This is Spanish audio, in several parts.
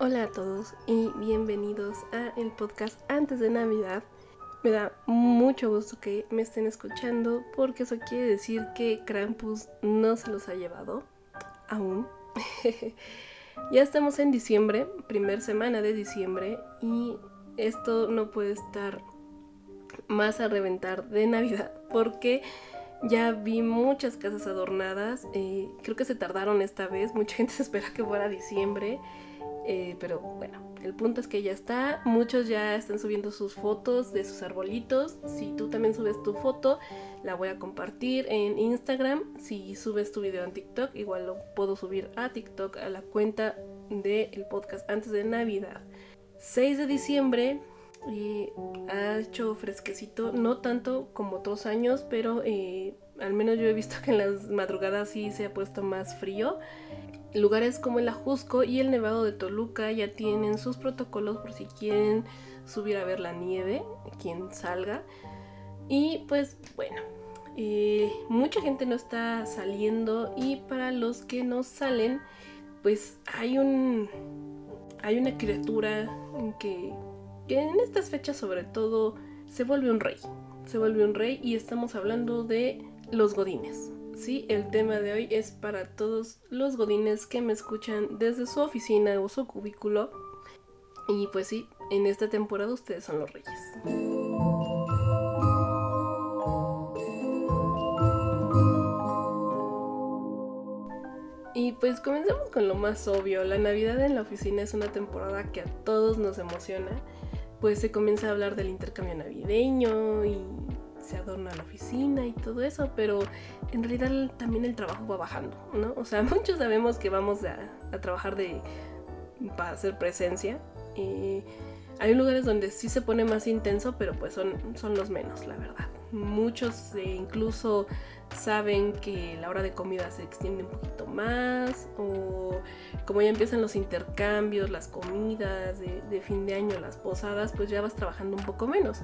Hola a todos y bienvenidos a el podcast antes de Navidad. Me da mucho gusto que me estén escuchando porque eso quiere decir que Krampus no se los ha llevado aún. ya estamos en diciembre, primer semana de diciembre y esto no puede estar más a reventar de Navidad porque ya vi muchas casas adornadas. Eh, creo que se tardaron esta vez. Mucha gente se espera que fuera diciembre. Eh, pero bueno, el punto es que ya está. Muchos ya están subiendo sus fotos de sus arbolitos. Si tú también subes tu foto, la voy a compartir en Instagram. Si subes tu video en TikTok, igual lo puedo subir a TikTok a la cuenta del podcast antes de Navidad. 6 de diciembre y ha hecho fresquecito, no tanto como otros años, pero eh, al menos yo he visto que en las madrugadas sí se ha puesto más frío. Lugares como el Ajusco y el Nevado de Toluca ya tienen sus protocolos por si quieren subir a ver la nieve, quien salga. Y pues bueno, eh, mucha gente no está saliendo y para los que no salen, pues hay un hay una criatura que que en estas fechas sobre todo se vuelve un rey. Se vuelve un rey y estamos hablando de los godines. Sí, el tema de hoy es para todos los godines que me escuchan desde su oficina o su cubículo. Y pues sí, en esta temporada ustedes son los reyes. Y pues comencemos con lo más obvio. La Navidad en la oficina es una temporada que a todos nos emociona pues se comienza a hablar del intercambio navideño y se adorna la oficina y todo eso, pero en realidad también el trabajo va bajando, ¿no? O sea, muchos sabemos que vamos a, trabajar de, para hacer presencia. y hay lugares donde sí se pone más intenso, pero pues son, son los menos, la verdad. Muchos eh, incluso saben que la hora de comida se extiende un poquito más o como ya empiezan los intercambios, las comidas de, fin de año, las posadas, pues ya vas trabajando un poco menos.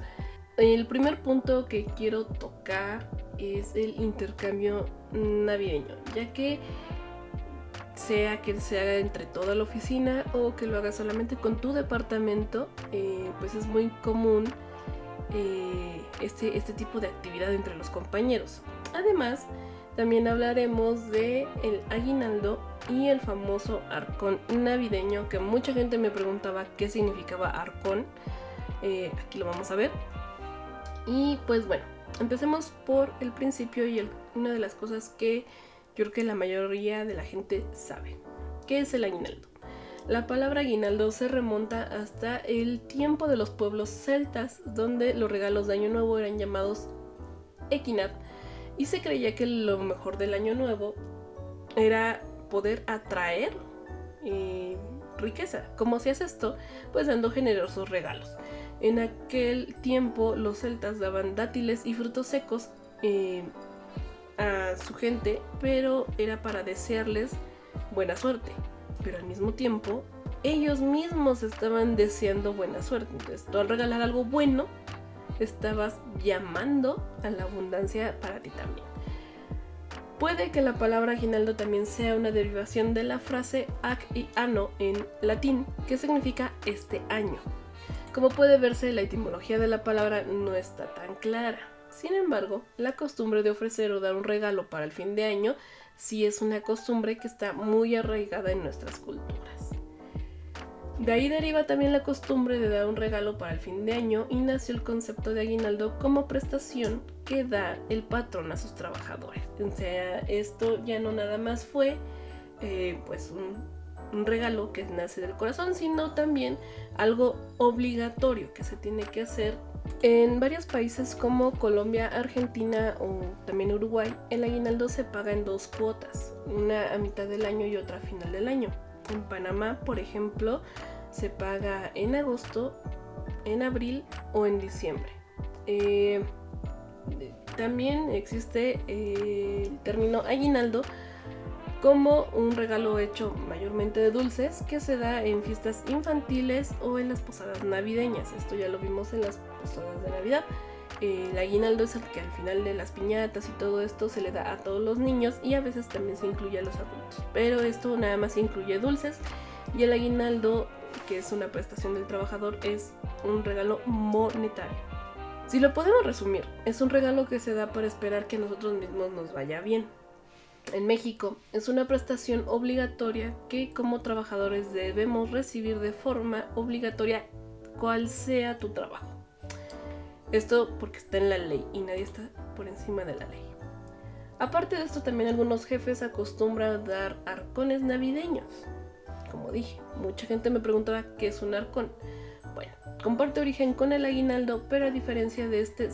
El primer punto que quiero tocar es el intercambio navideño, ya que sea que se haga entre toda la oficina o que lo haga solamente con tu departamento, eh, pues es muy común eh, este, este tipo de actividad entre los compañeros. Además, también hablaremos de el aguinaldo y el famoso arcón navideño, que mucha gente me preguntaba qué significaba arcón. Eh, aquí lo vamos a ver. Y pues bueno, empecemos por el principio y una de las cosas que yo creo que la mayoría de la gente sabe. ¿Qué es el aguinaldo? La palabra aguinaldo se remonta hasta el tiempo de los pueblos celtas, donde los regalos de Año Nuevo eran llamados equinat, y se creía que lo mejor del Año Nuevo era poder atraer eh, riqueza. ¿Cómo hacías esto? Pues dando generosos regalos. En aquel tiempo los celtas daban dátiles y frutos secos eh, a su gente, pero era para desearles buena suerte. Pero al mismo tiempo, ellos mismos estaban deseando buena suerte. Entonces, tú al regalar algo bueno, estabas llamando a la abundancia para ti también. Puede que la palabra aguinaldo también sea una derivación de la frase ac y anno en latín, que significa este año. Como puede verse, la etimología de la palabra no está tan clara. Sin embargo, la costumbre de ofrecer o dar un regalo para el fin de año sí es una costumbre que está muy arraigada en nuestras culturas. De ahí deriva también la costumbre de dar un regalo para el fin de año y nació el concepto de aguinaldo como prestación que da el patrón a sus trabajadores. O sea, esto ya no nada más fue eh, pues un, regalo que nace del corazón, sino también algo obligatorio que se tiene que hacer en varios países como Colombia, Argentina o también Uruguay, el aguinaldo se paga en dos cuotas, una a mitad del año y otra a final del año. En Panamá, por ejemplo, se paga en agosto, en abril o en diciembre. Eh, también existe eh, el término aguinaldo como un regalo hecho mayormente de dulces que se da en fiestas infantiles o en las posadas navideñas. Esto ya lo vimos en las posadas de Navidad. el aguinaldo es el que al final de las piñatas y todo esto se le da a todos los niños y a veces también se incluye a los adultos. Pero esto nada más incluye dulces Y el aguinaldo, que es una prestación del trabajador, es un regalo monetario. Si lo podemos resumir, es un regalo que se da para esperar que nosotros mismos nos vaya bien. En México es una prestación obligatoria que como trabajadores debemos recibir de forma obligatoria cual sea tu trabajo. Esto porque está en la ley y nadie está por encima de la ley. Aparte de esto, también algunos jefes acostumbran dar arcones navideños. Como dije, mucha gente me preguntaba qué es un arcón. Bueno, comparte origen con el aguinaldo, pero a diferencia de este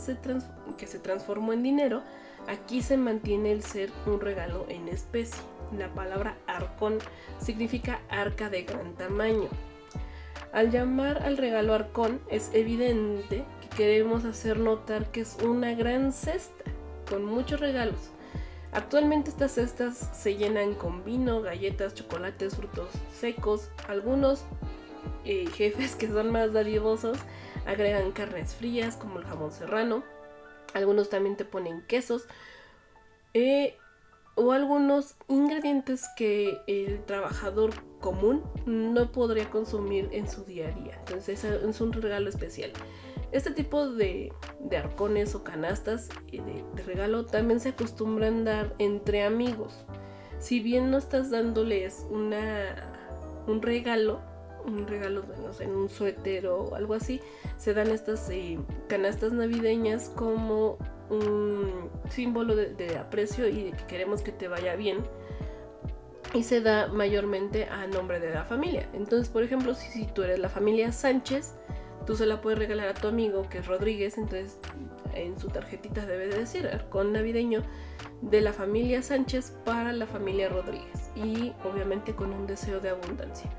que se transformó en dinero, aquí se mantiene el ser un regalo en especie. La palabra arcón significa arca de gran tamaño. Al llamar al regalo arcón es evidente que queremos hacer notar que es una gran cesta con muchos regalos. Actualmente estas cestas se llenan con vino, galletas, chocolates, frutos secos. Algunos eh, jefes que son más dadivosos agregan carnes frías como el jamón serrano. Algunos también te ponen quesos. Eh, o algunos ingredientes que el trabajador común no podría consumir en su día a día. Entonces es un regalo especial. Este tipo de, arcones o canastas de, de, regalo también se acostumbran dar entre amigos. Si bien no estás dándoles una, un regalo, un regalo, no sé, en un suéter o algo así, se dan estas eh, canastas navideñas como un símbolo de, aprecio y de que queremos que te vaya bien. Y se da mayormente a nombre de la familia. Entonces, por ejemplo, si, si tú eres la familia Sánchez, tú se la puedes regalar a tu amigo que es Rodríguez, entonces en su tarjetita debe de decir con navideño de la familia Sánchez para la familia Rodríguez y obviamente con un deseo de abundancia.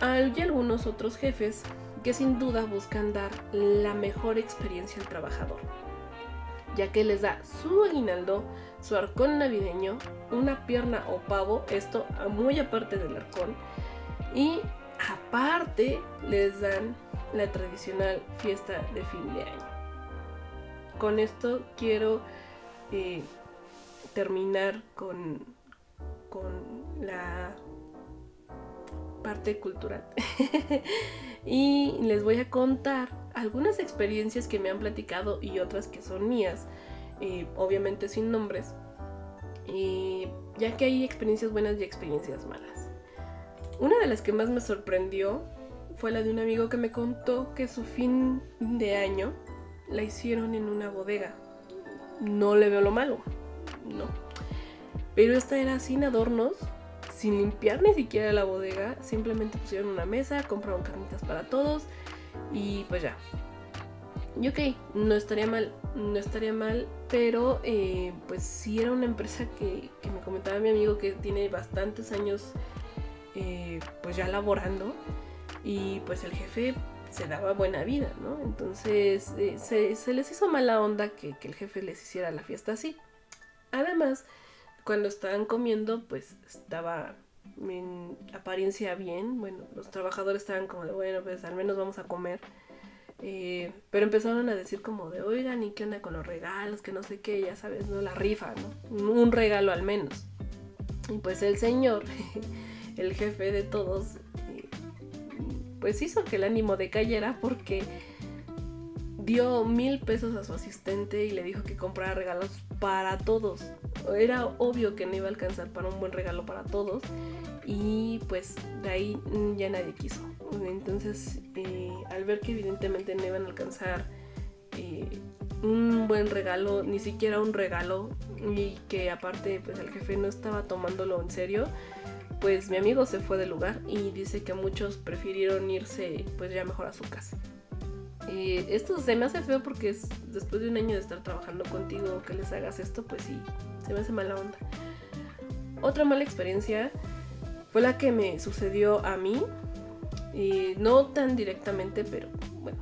Hay algunos otros jefes que sin duda buscan dar la mejor experiencia al trabajador, ya que les da su aguinaldo, su arcón navideño, una pierna o pavo, esto muy aparte del arcón, y aparte les dan la tradicional fiesta de fin de año. Con esto quiero eh, terminar con, con la parte cultural. y les voy a contar algunas experiencias que me han platicado y otras que son mías, eh, obviamente sin nombres, ya que hay experiencias buenas y experiencias malas. Una de las que más me sorprendió fue la de un amigo que me contó que su fin de año la hicieron en una bodega. No le veo lo malo, no. Pero esta era sin adornos, sin limpiar ni siquiera la bodega, simplemente pusieron una mesa, compraron carnitas para todos y pues ya. Y ok, no estaría mal, no estaría mal, pero eh, pues sí era una empresa que, me comentaba mi amigo que tiene bastantes años eh, pues ya laborando y pues el jefe se daba buena vida, ¿no? Entonces eh, se, les hizo mala onda que, que el jefe les hiciera la fiesta así. Además, cuando estaban comiendo, pues estaba en apariencia bien. Bueno, los trabajadores estaban como de, bueno, pues al menos vamos a comer. Eh, pero empezaron a decir como de, oigan, ¿y qué onda con los regalos? Que no sé qué, ya sabes, ¿no? La rifa, ¿no? Un regalo al menos. Y pues el señor, el jefe de todos, eh, pues hizo que el ánimo decayera porque dio mil pesos a su asistente y le dijo que comprara regalos para todos. Era obvio que no iba a alcanzar para un buen regalo para todos y pues de ahí ya nadie quiso. Entonces eh, al ver que evidentemente no iban a alcanzar eh, un buen regalo, ni siquiera un regalo y que aparte pues el jefe no estaba tomándolo en serio, pues mi amigo se fue del lugar y dice que muchos prefirieron irse pues ya mejor a su casa. Eh, esto se me hace feo porque es, después de un año de estar trabajando contigo que les hagas esto, pues sí, se me hace mala onda. Otra mala experiencia fue la que me sucedió a mí. Y no tan directamente, pero bueno,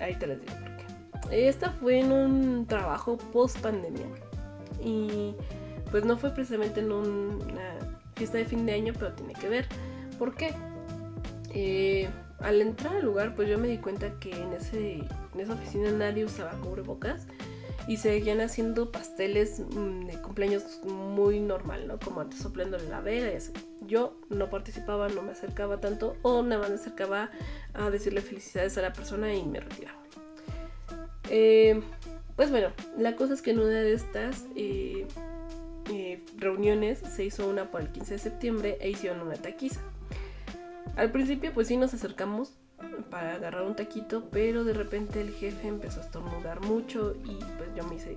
ahí te les digo por qué. Esta fue en un trabajo post pandemia. Y pues no fue precisamente en una fiesta de fin de año, pero tiene que ver. ¿Por qué? Eh, al entrar al lugar, pues yo me di cuenta que en, ese, en esa oficina nadie usaba cubrebocas y seguían haciendo pasteles mm, de cumpleaños muy normal, ¿no? Como antes soplándole la vela y así. Yo no participaba, no me acercaba tanto o nada más me acercaba a decirle felicidades a la persona y me retiraba. Eh, pues bueno, la cosa es que en una de estas eh, eh, reuniones se hizo una por el 15 de septiembre e hicieron una taquiza. Al principio pues sí nos acercamos para agarrar un taquito, pero de repente el jefe empezó a estornudar mucho y pues yo me hice,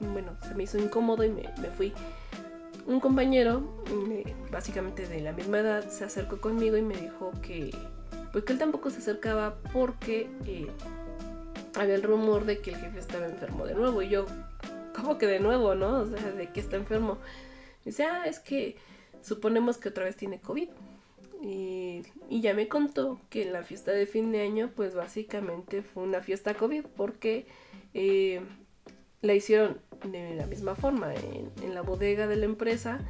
bueno, se me hizo incómodo y me, fui. Un compañero, básicamente de la misma edad, se acercó conmigo y me dijo que, pues que él tampoco se acercaba porque eh, había el rumor de que el jefe estaba enfermo de nuevo. Y yo, ¿cómo que de nuevo, no? O sea, de que está enfermo. dice, ah, es que suponemos que otra vez tiene COVID. Y, ya me contó que la fiesta de fin de año, pues básicamente fue una fiesta COVID porque eh, la hicieron de la misma forma en, la bodega de la empresa.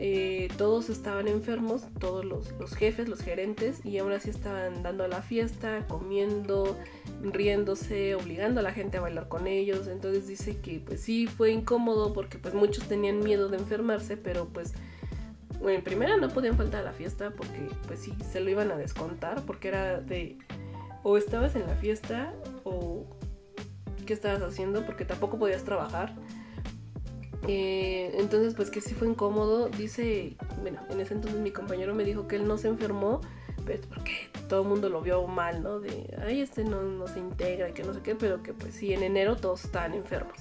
Eh, todos estaban enfermos, todos los, los, jefes, los gerentes, y aún así estaban dando la fiesta, comiendo, riéndose, obligando a la gente a bailar con ellos. Entonces dice que pues sí fue incómodo porque pues muchos tenían miedo de enfermarse, pero pues bueno, en primera no podían faltar a la fiesta porque pues sí, se lo iban a descontar porque era de o estabas en la fiesta o qué estabas haciendo porque tampoco podías trabajar. Eh, entonces pues que sí fue incómodo. Dice, bueno, en ese entonces mi compañero me dijo que él no se enfermó, pero porque todo el mundo lo vio mal, ¿no? De, ay, este no, no se integra y que no sé qué, pero que pues sí, en enero todos estaban enfermos.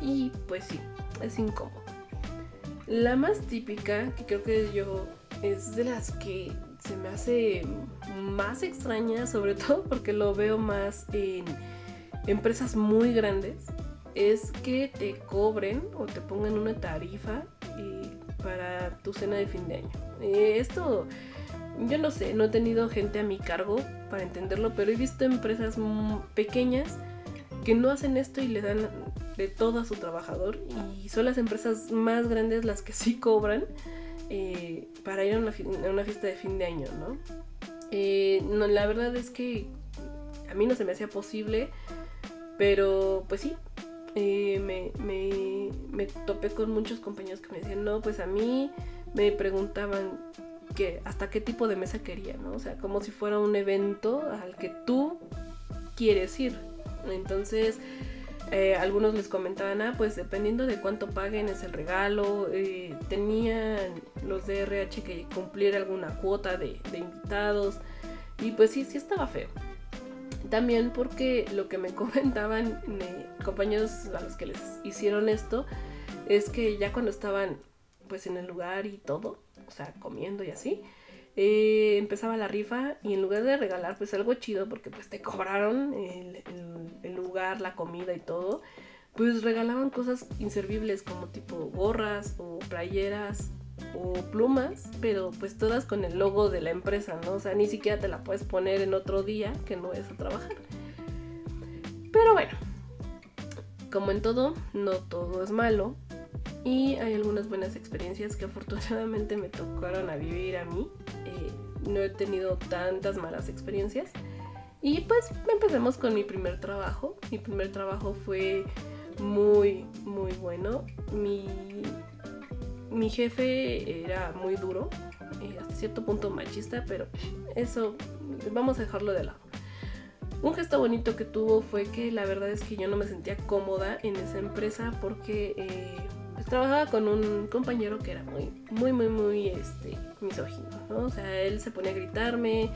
Y pues sí, es incómodo. La más típica, que creo que yo es de las que se me hace más extraña, sobre todo porque lo veo más en empresas muy grandes, es que te cobren o te pongan una tarifa eh, para tu cena de fin de año. Eh, esto, yo no sé, no he tenido gente a mi cargo para entenderlo, pero he visto empresas pequeñas que no hacen esto y le dan de todo a su trabajador y son las empresas más grandes las que sí cobran eh, para ir a una, fiesta de fin de año, eh, ¿no? La verdad es que a mí no se me hacía posible, pero pues sí, eh, me, me, topé con muchos compañeros que me decían, no, pues a mí me preguntaban que hasta qué tipo de mesa quería, ¿no? O sea, como si fuera un evento al que tú quieres ir. Entonces, eh, algunos les comentaban, ah, pues dependiendo de cuánto paguen es el regalo. Eh, tenían los de RH que cumplir alguna cuota de, invitados. Y pues sí, sí estaba feo. También porque lo que me comentaban compañeros a los que les hicieron esto es que ya cuando estaban pues en el lugar y todo, o sea, comiendo y así, eh, empezaba la rifa y en lugar de regalar pues algo chido porque pues te cobraron el, lugar, la comida y todo, pues regalaban cosas inservibles como tipo gorras o playeras o plumas, pero pues todas con el logo de la empresa, ¿no? O sea, ni siquiera te la puedes poner en otro día que no es a trabajar. Pero bueno, como en todo, no todo es malo. Y hay algunas buenas experiencias que afortunadamente me tocaron a vivir a mí. Eh, no he tenido tantas malas experiencias. Y pues empecemos con mi primer trabajo. Mi primer trabajo fue muy, muy bueno. Mi, mi jefe era muy duro, eh, hasta cierto punto machista, pero eso vamos a dejarlo de lado. Un gesto bonito que tuvo fue que la verdad es que yo no me sentía cómoda en esa empresa porque eh, trabajaba con un compañero que era muy, muy, muy, muy este, misógino, ¿no? O sea, él se ponía a gritarme,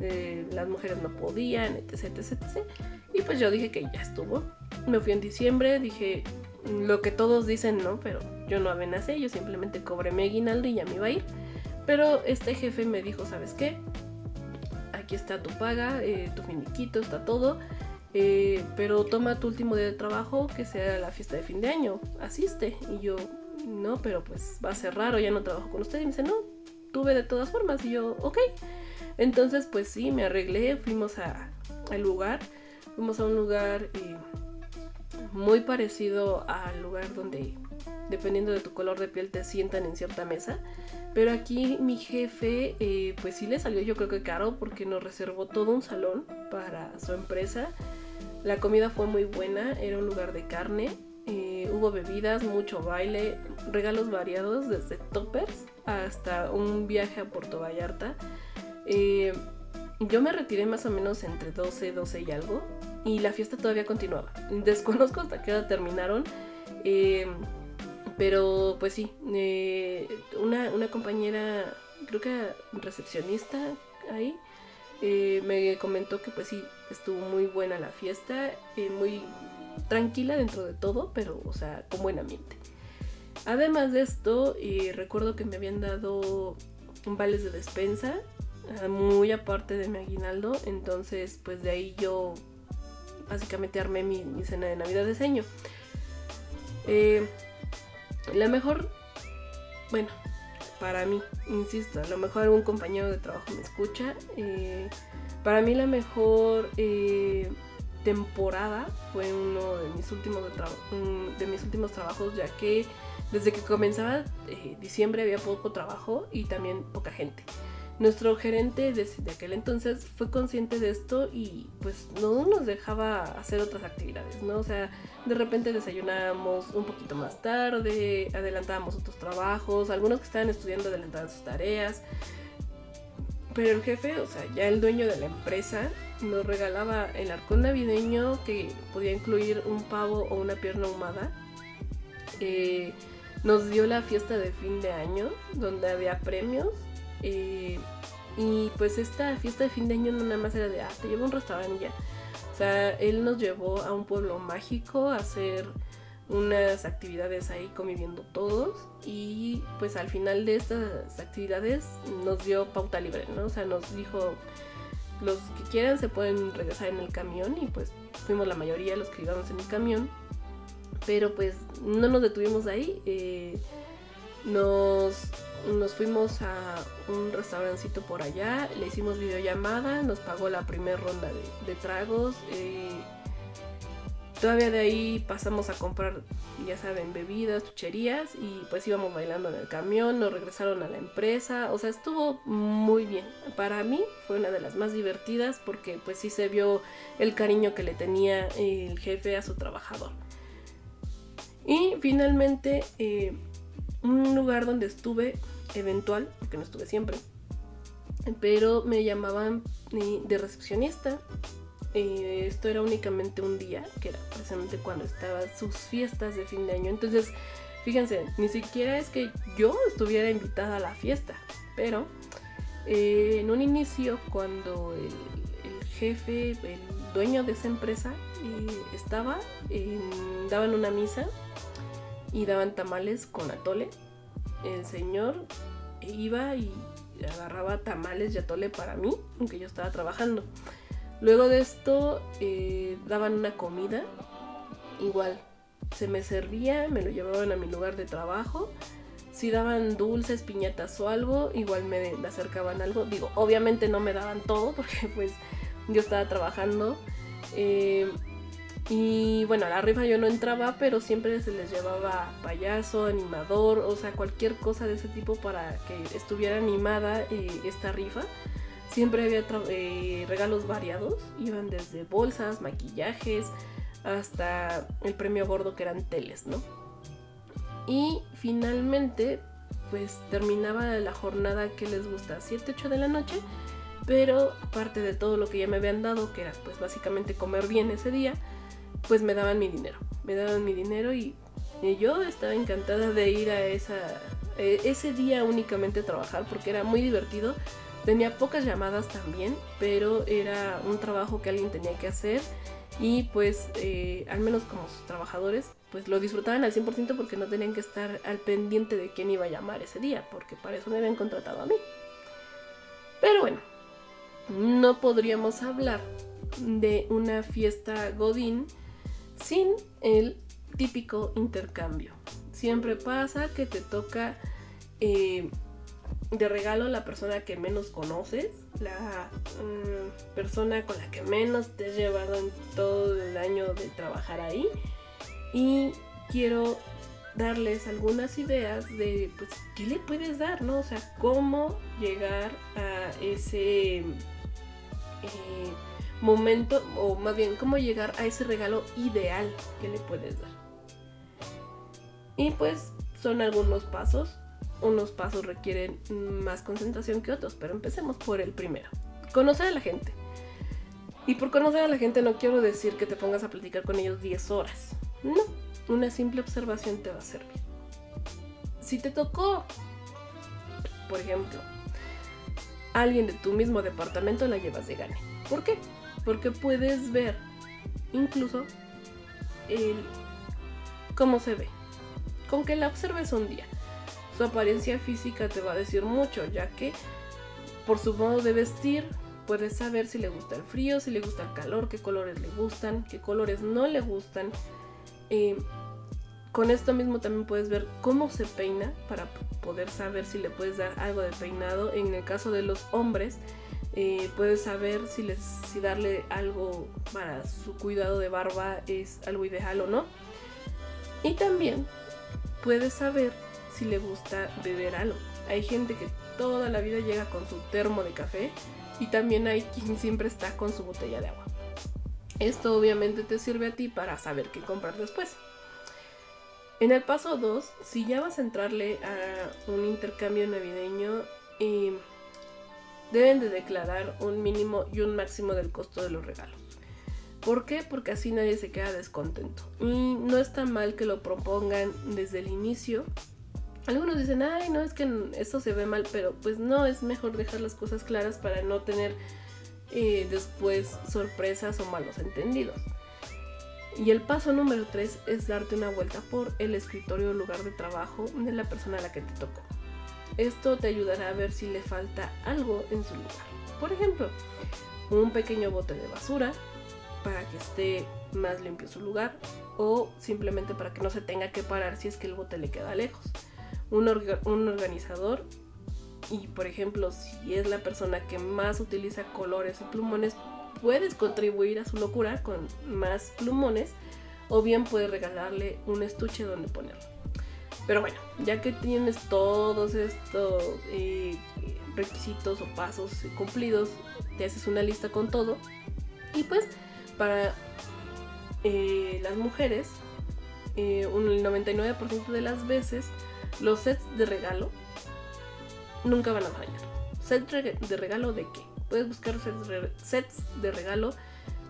eh, las mujeres no podían, etc, etc, etc. Y pues yo dije que ya estuvo. Me fui en diciembre, dije lo que todos dicen, ¿no? Pero yo no amenacé, yo simplemente cobré mi aguinaldo y ya me iba a ir. Pero este jefe me dijo, ¿sabes qué? Aquí está tu paga, eh, tu finiquito, está todo. Eh, pero toma tu último día de trabajo que sea la fiesta de fin de año, asiste. Y yo, no, pero pues va a ser raro, ya no trabajo con usted. Y me dice, no, tuve de todas formas. Y yo, ok. Entonces, pues sí, me arreglé, fuimos a, al lugar, fuimos a un lugar eh, muy parecido al lugar donde, dependiendo de tu color de piel, te sientan en cierta mesa. Pero aquí mi jefe, eh, pues sí le salió yo creo que caro porque nos reservó todo un salón para su empresa La comida fue muy buena, era un lugar de carne, eh, hubo bebidas, mucho baile, regalos variados desde toppers hasta un viaje a Puerto Vallarta. Eh, yo me retiré más o menos entre 12, 12 y algo y la fiesta todavía continuaba. Desconozco hasta qué hora terminaron. Eh, pero pues sí, una, una, compañera, creo que recepcionista ahí, me comentó que pues sí, estuvo muy buena la fiesta, muy tranquila dentro de todo, pero, o sea, con buen ambiente. Además de esto, recuerdo que me habían dado vales de despensa, ah, muy aparte de mi aguinaldo, entonces, pues de ahí yo básicamente armé mi, cena de Navidad de seño. Eh, la mejor, bueno, para mí, insisto, a lo mejor algún compañero de trabajo me escucha. Eh, para mí la mejor eh, temporada fue uno de mis últimos, de, mis últimos trabajos, ya que desde que comenzaba eh, diciembre había poco trabajo y también poca gente. Nuestro gerente desde aquel entonces fue consciente de esto y pues no nos dejaba hacer otras actividades, ¿no? O sea, de repente desayunábamos un poquito más tarde, adelantábamos otros trabajos, algunos que estaban estudiando adelantaban sus tareas. Pero el jefe, o sea, ya el dueño de la empresa, nos regalaba el arcón navideño que podía incluir un pavo o una pierna ahumada. Eh, nos dio la fiesta de fin de año donde había premios. Eh, y pues esta fiesta de fin de año no nada más era de, ah, te llevo a un restaurante ya. O sea, él nos llevó a un pueblo mágico a hacer unas actividades ahí conviviendo todos y pues al final de estas actividades nos dio pauta libre, ¿no? O sea, nos dijo, los que quieran se pueden regresar en el camión y pues fuimos la mayoría los que íbamos en el camión. Pero pues no nos detuvimos ahí. Eh, nos, nos fuimos a un restaurancito por allá, le hicimos videollamada, nos pagó la primera ronda de, tragos. Eh, Todavía de ahí pasamos a comprar, ya saben, bebidas, chucherías y pues íbamos bailando en el camión, nos regresaron a la empresa, o sea, estuvo muy bien. Para mí fue una de las más divertidas porque pues sí se vio el cariño que le tenía el jefe a su trabajador. Y finalmente, eh, un lugar donde estuve eventual, porque no estuve siempre, pero me llamaban eh, de recepcionista eh, esto era únicamente un día, que era precisamente cuando estaban sus fiestas de fin de año. Entonces, fíjense, ni siquiera es que yo estuviera invitada a la fiesta, pero eh, en un inicio, cuando el, jefe, el dueño de esa empresa eh, estaba, daban una misa y daban tamales con atole. El señor iba y agarraba tamales y atole para mí, aunque yo estaba trabajando. Luego de esto eh, daban una comida, igual se me servía, me lo llevaban a mi lugar de trabajo. Si daban dulces, piñatas o algo, igual me, acercaban algo. Digo, obviamente no me daban todo porque pues yo estaba trabajando. Eh, y bueno, a la rifa yo no entraba, pero siempre se les llevaba payaso, animador, o sea, cualquier cosa de ese tipo para que estuviera animada eh, esta rifa. Siempre había eh, regalos variados, iban desde bolsas, maquillajes, hasta el premio gordo que eran teles, ¿no? Y finalmente, pues terminaba la jornada que les gusta, 7, 8 de la noche, pero aparte de todo lo que ya me habían dado, que era pues básicamente comer bien ese día, pues me daban mi dinero, me daban mi dinero y, yo estaba encantada de ir a esa, eh, ese día únicamente a trabajar porque era muy divertido Tenía pocas llamadas también, pero era un trabajo que alguien tenía que hacer y pues eh, al menos como sus trabajadores pues lo disfrutaban al 100% porque no tenían que estar al pendiente de quién iba a llamar ese día, porque para eso me habían contratado a mí. Pero bueno, no podríamos hablar de una fiesta Godín sin el típico intercambio. Siempre pasa que te toca eh, de regalo la persona que menos conoces, la mm, persona con la que menos te has llevado en todo el año de trabajar ahí. Y quiero darles algunas ideas de, pues, ¿qué le puedes dar, no? O sea, cómo llegar a ese... Eh, momento, o más bien, cómo llegar a ese regalo ideal que le puedes dar. Y pues son algunos pasos. Unos pasos requieren más concentración que otros, pero empecemos por el primero. Conocer a la gente. Y por conocer a la gente no quiero decir que te pongas a platicar con ellos 10 horas. No, una simple observación te va a servir. Si te tocó, por ejemplo, alguien de tu mismo departamento, la llevas de gane. ¿Por qué? Porque puedes ver incluso el cómo se ve. Con que la observes un día. Su apariencia física te va a decir mucho, ya que por su modo de vestir puedes saber si le gusta el frío, si le gusta el calor, qué colores le gustan, qué colores no le gustan. Eh, con esto mismo también puedes ver cómo se peina para poder saber si le puedes dar algo de peinado. En el caso de los hombres, eh, puedes saber si, les, si darle algo para su cuidado de barba es algo ideal o no. Y también puedes saber si le gusta beber algo. Hay gente que toda la vida llega con su termo de café y también hay quien siempre está con su botella de agua. Esto obviamente te sirve a ti para saber qué comprar después. En el paso 2, si ya vas a entrarle a un intercambio navideño, eh, deben de declarar un mínimo y un máximo del costo de los regalos. ¿Por qué? Porque así nadie se queda descontento. Y no está mal que lo propongan desde el inicio. Algunos dicen, ay, no, es que esto se ve mal, pero pues no, es mejor dejar las cosas claras para no tener eh, después sorpresas o malos entendidos. Y el paso número 3 es darte una vuelta por el escritorio o lugar de trabajo de la persona a la que te tocó. Esto te ayudará a ver si le falta algo en su lugar. Por ejemplo, un pequeño bote de basura para que esté más limpio su lugar o simplemente para que no se tenga que parar si es que el bote le queda lejos. Un, organizador y por ejemplo si es la persona que más utiliza colores y plumones puedes contribuir a su locura con más plumones o bien puedes regalarle un estuche donde ponerlo. Pero bueno, ya que tienes todos estos eh, requisitos o pasos cumplidos, te haces una lista con todo. Y pues para eh, las mujeres, eh, un 99% de las veces los sets de regalo nunca van a fallar. ¿Set de regalo de qué? Puedes buscar sets de regalo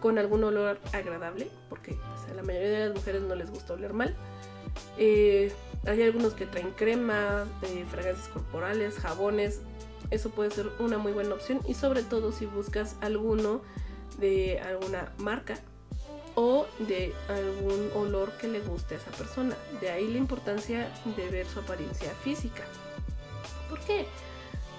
con algún olor agradable, porque a la mayoría de las mujeres no les gusta oler mal. Eh, hay algunos que traen crema, eh, fragancias corporales, jabones. Eso puede ser una muy buena opción y sobre todo si buscas alguno de alguna marca o de algún olor que le guste a esa persona. De ahí la importancia de ver su apariencia física. ¿Por qué?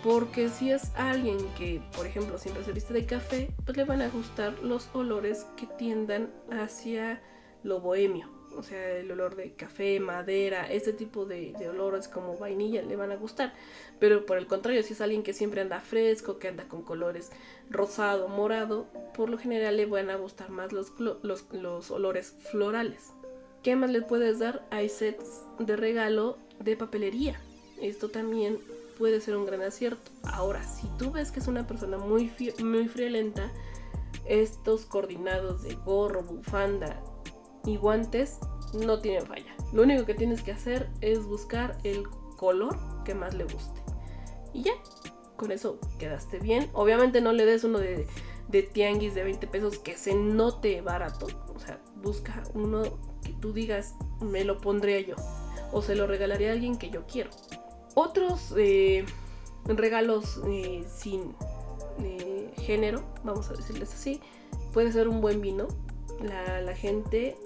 Porque si es alguien que, por ejemplo, siempre se viste de café, pues le van a gustar los olores que tiendan hacia lo bohemio. O sea, el olor de café, madera, este tipo de, olores como vainilla le van a gustar. Pero por el contrario, si es alguien que siempre anda fresco, que anda con colores rosado, morado, por lo general le van a gustar más los, los, los olores florales. ¿Qué más le puedes dar? Hay sets de regalo de papelería. Esto también puede ser un gran acierto. Ahora, si tú ves que es una persona muy, muy friolenta, estos coordinados de gorro, bufanda y guantes no tienen falla. Lo único que tienes que hacer es buscar el color que más le guste. Y ya, con eso quedaste bien. Obviamente no le des uno de, de tianguis de 20 pesos que se note barato. O sea, busca uno que tú digas, me lo pondría yo. O se lo regalaría a alguien que yo quiero. Otros eh, regalos eh, sin eh, género, vamos a decirles así, puede ser un buen vino. La, gente,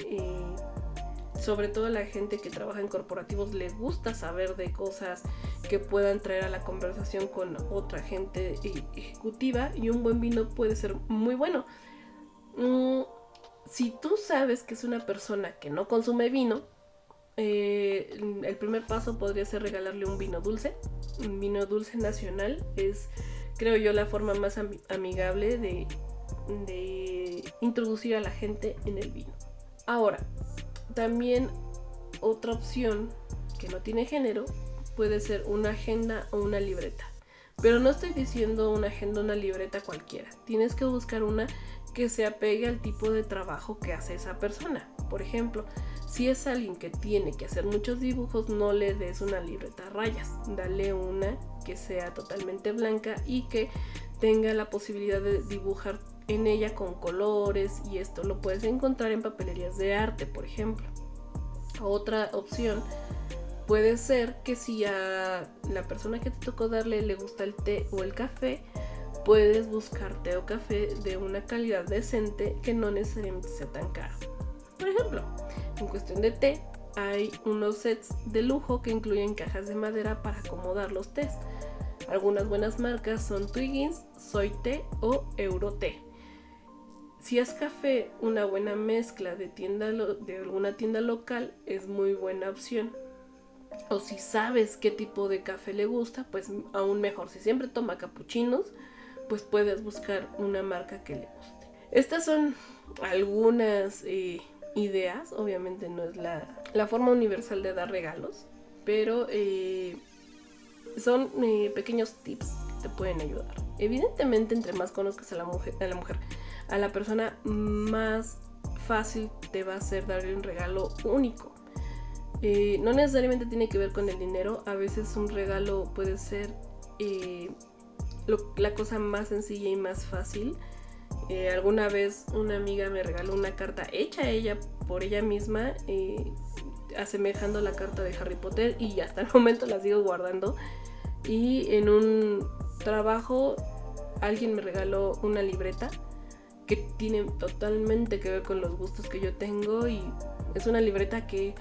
sobre todo la gente que trabaja en corporativos, le gusta saber de cosas que puedan traer a la conversación con otra gente ejecutiva y un buen vino puede ser muy bueno. Mm, si tú sabes que es una persona que no consume vino, eh, el primer paso podría ser regalarle un vino dulce. Un vino dulce nacional es, creo yo, la forma más amigable de, de introducir a la gente en el vino. Ahora, también otra opción que no tiene género puede ser una agenda o una libreta. Pero no estoy diciendo una agenda o una libreta cualquiera. Tienes que buscar una que se apegue al tipo de trabajo que hace esa persona. Por ejemplo, si es alguien que tiene que hacer muchos dibujos, no le des una libreta a rayas, dale una que sea totalmente blanca y que tenga la posibilidad de dibujar en ella con colores y esto lo puedes encontrar en papelerías de arte, por ejemplo. Otra opción puede ser que si a la persona que te tocó darle le gusta el té o el café, puedes buscar té o café de una calidad decente que no necesariamente sea tan caro. Por ejemplo, en cuestión de té, hay unos sets de lujo que incluyen cajas de madera para acomodar los tés. Algunas buenas marcas son Twiggins, Soy Té o Euroté. Si es café, una buena mezcla de, tienda de alguna tienda local es muy buena opción. O si sabes qué tipo de café le gusta, pues aún mejor. Si siempre toma capuchinos, pues puedes buscar una marca que le guste. Estas son algunas eh, ideas, obviamente no es la, forma universal de dar regalos, pero eh, son eh, pequeños tips que te pueden ayudar. Evidentemente, entre más conozcas a la mujer, a la mujer, a la persona, más fácil te va a ser darle un regalo único. Eh, no necesariamente tiene que ver con el dinero, a veces un regalo puede ser la cosa más sencilla y más fácil. alguna vez una amiga me regaló una carta hecha a ella por ella misma, asemejando la carta de Harry Potter y hasta el momento la sigo guardando. Y en un trabajo alguien me regaló una libreta que tiene totalmente que ver con los gustos que yo tengo y es una libreta que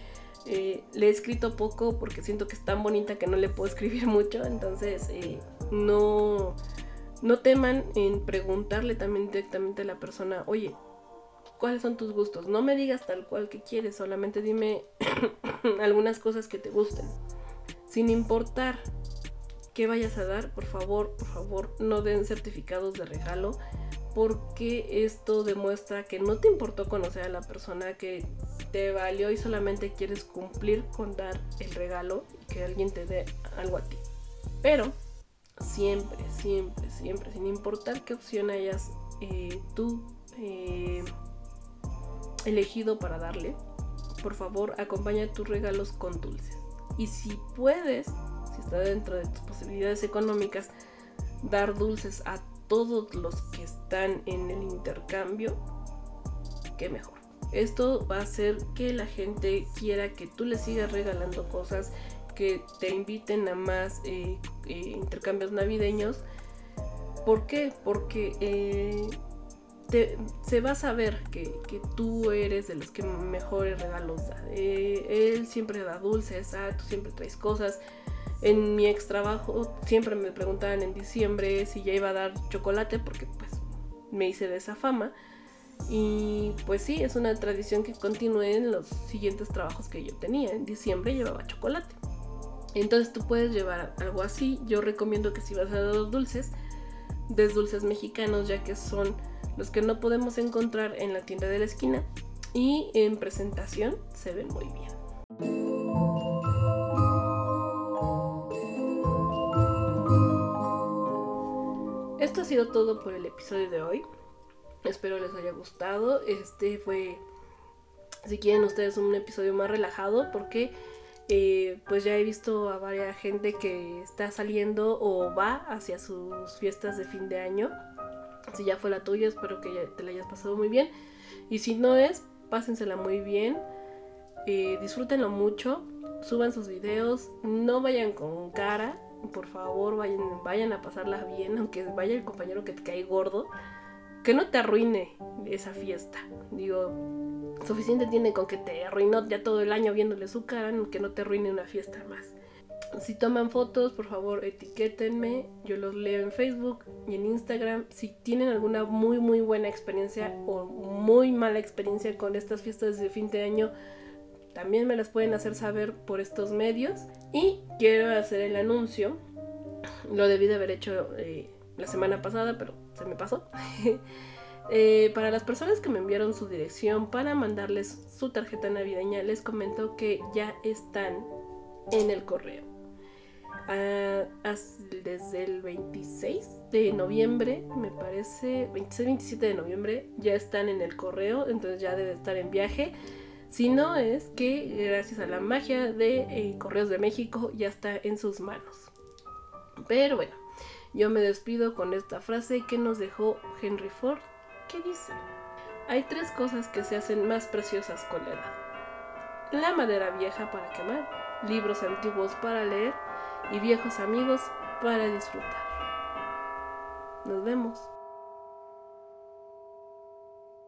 eh, le he escrito poco porque siento que es tan bonita que no le puedo escribir mucho, entonces eh, no, no teman en preguntarle también directamente a la persona, oye, ¿cuáles son tus gustos? No me digas tal cual que quieres, solamente dime algunas cosas que te gusten, sin importar que vayas a dar, por favor, por favor, no den certificados de regalo porque esto demuestra que no te importó conocer a la persona que te valió y solamente quieres cumplir con dar el regalo y que alguien te dé algo a ti. Pero siempre, siempre, siempre, sin importar qué opción hayas eh, tú eh, elegido para darle, por favor acompaña tus regalos con dulces. Y si puedes, si está dentro de tus posibilidades económicas, dar dulces a todos los que están en el intercambio, qué mejor. Esto va a hacer que la gente quiera que tú le sigas regalando cosas, que te inviten a más eh, eh, intercambios navideños. ¿Por qué? Porque eh, se va a saber que, tú eres de los que mejores regalos da. él siempre da dulces, ah, tú siempre traes cosas. En mi ex trabajo siempre me preguntaban en diciembre si ya iba a dar chocolate porque pues me hice de esa fama. Y pues sí, es una tradición que continúe en los siguientes trabajos que yo tenía. En diciembre llevaba chocolate. Entonces tú puedes llevar algo así. Yo recomiendo que si vas a dar dulces, des dulces mexicanos ya que son los que no podemos encontrar en la tienda de la esquina. Y en presentación se ven muy bien. Todo por el episodio de hoy. Espero les haya gustado. Este fue, si quieren ustedes, un episodio más relajado porque eh, pues ya he visto a varias gente que está saliendo o va hacia sus fiestas de fin de año. Si ya fue la tuya, espero que te la hayas pasado muy bien. Y si no es, pásensela muy bien. Eh, disfrútenlo mucho. Suban sus videos. No vayan con cara por favor vayan, vayan a pasarla bien, aunque vaya el compañero que te cae gordo, que no te arruine esa fiesta. Digo, suficiente tiene con que te arruinó ya todo el año viéndole su cara, que no te arruine una fiesta más. Si toman fotos, por favor etiquétenme, yo los leo en Facebook y en Instagram. Si tienen alguna muy muy buena experiencia o muy mala experiencia con estas fiestas de fin de año, también me las pueden hacer saber por estos medios. Y quiero hacer el anuncio. Lo debí de haber hecho eh, la semana pasada, pero se me pasó. Eh, para las personas que me enviaron su dirección para mandarles su tarjeta navideña, les comento que ya están en el correo. ah, desde el 26 de noviembre, me parece, 26-27 de noviembre, ya están en el correo, entonces ya debe estar en viaje. Si no es que gracias a la magia de eh, Correos de México ya está en sus manos. Pero bueno, yo me despido con esta frase que nos dejó Henry Ford, que dice, hay tres cosas que se hacen más preciosas con la edad. La madera vieja para quemar, libros antiguos para leer y viejos amigos para disfrutar. Nos vemos.